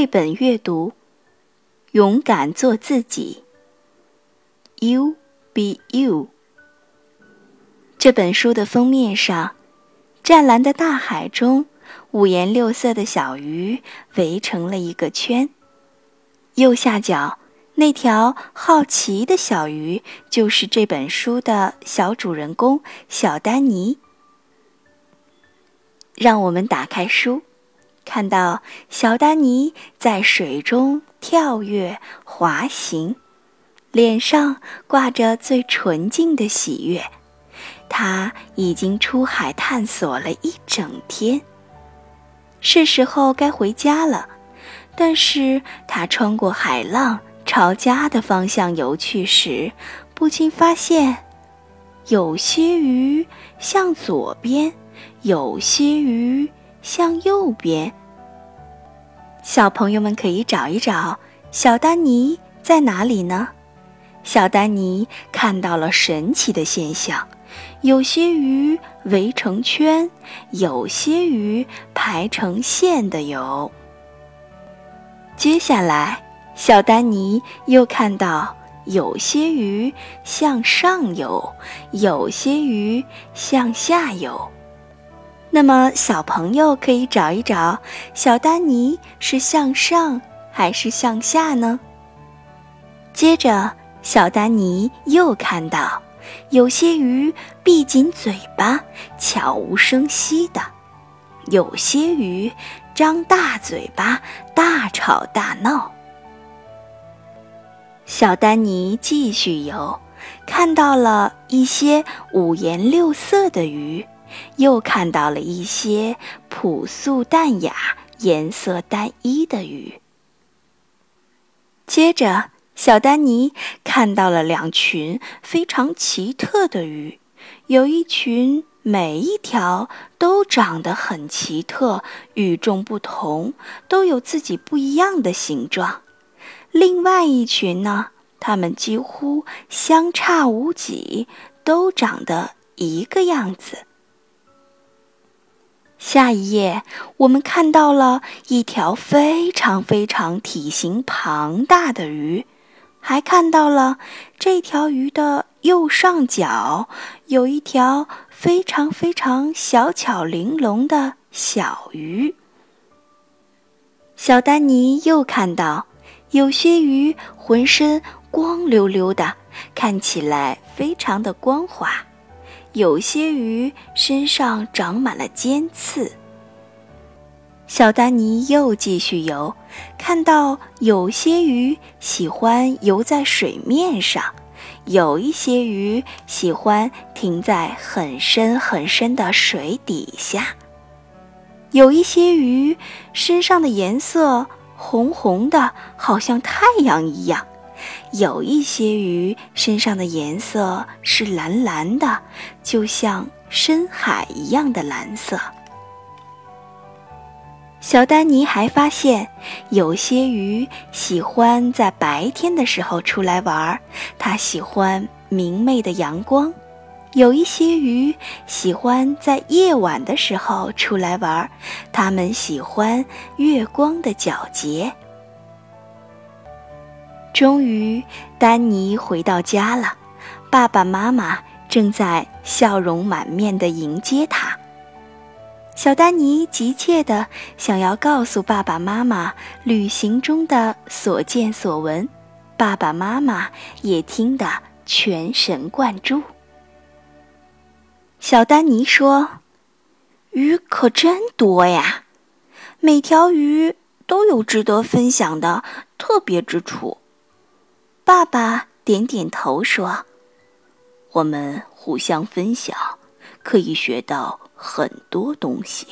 绘本阅读：勇敢做自己。You be you。这本书的封面上，湛蓝的大海中，五颜六色的小鱼围成了一个圈。右下角那条好奇的小鱼，就是这本书的小主人公小丹尼。让我们打开书。看到小丹尼在水中跳跃滑行，脸上挂着最纯净的喜悦。他已经出海探索了一整天，是时候该回家了。但是他穿过海浪朝家的方向游去时，不禁发现，有些鱼向左边，有些鱼向右边。小朋友们可以找一找小丹尼在哪里呢？小丹尼看到了神奇的现象：有些鱼围成圈，有些鱼排成线的游。接下来，小丹尼又看到有些鱼向上游，有些鱼向下游。那么，小朋友可以找一找，小丹尼是向上还是向下呢？接着，小丹尼又看到，有些鱼闭紧嘴巴，悄无声息的；有些鱼张大嘴巴，大吵大闹。小丹尼继续游，看到了一些五颜六色的鱼。又看到了一些朴素淡雅、颜色单一的鱼。接着，小丹尼看到了两群非常奇特的鱼，有一群每一条都长得很奇特、与众不同，都有自己不一样的形状；另外一群呢，它们几乎相差无几，都长得一个样子。下一页，我们看到了一条非常非常体型庞大的鱼，还看到了这条鱼的右上角有一条非常非常小巧玲珑的小鱼。小丹尼又看到，有些鱼浑身光溜溜的，看起来非常的光滑。有些鱼身上长满了尖刺。小丹尼又继续游，看到有些鱼喜欢游在水面上，有一些鱼喜欢停在很深很深的水底下，有一些鱼身上的颜色红红的，好像太阳一样。有一些鱼身上的颜色是蓝蓝的，就像深海一样的蓝色。小丹尼还发现，有些鱼喜欢在白天的时候出来玩儿，它喜欢明媚的阳光；有一些鱼喜欢在夜晚的时候出来玩儿，它们喜欢月光的皎洁。终于，丹尼回到家了。爸爸妈妈正在笑容满面地迎接他。小丹尼急切地想要告诉爸爸妈妈旅行中的所见所闻，爸爸妈妈也听得全神贯注。小丹尼说：“鱼可真多呀，每条鱼都有值得分享的特别之处。”爸爸点点头说：“我们互相分享，可以学到很多东西。”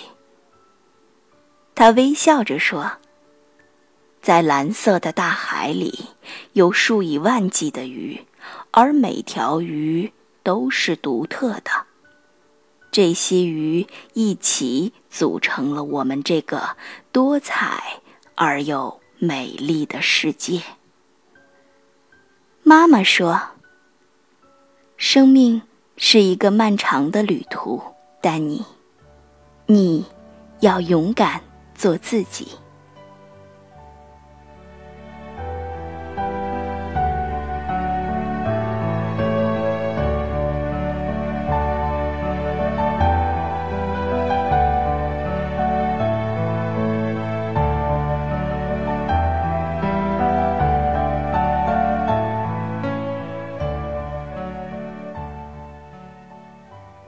他微笑着说：“在蓝色的大海里，有数以万计的鱼，而每条鱼都是独特的。这些鱼一起组成了我们这个多彩而又美丽的世界。”妈妈说：“生命是一个漫长的旅途，丹尼，你要勇敢做自己。”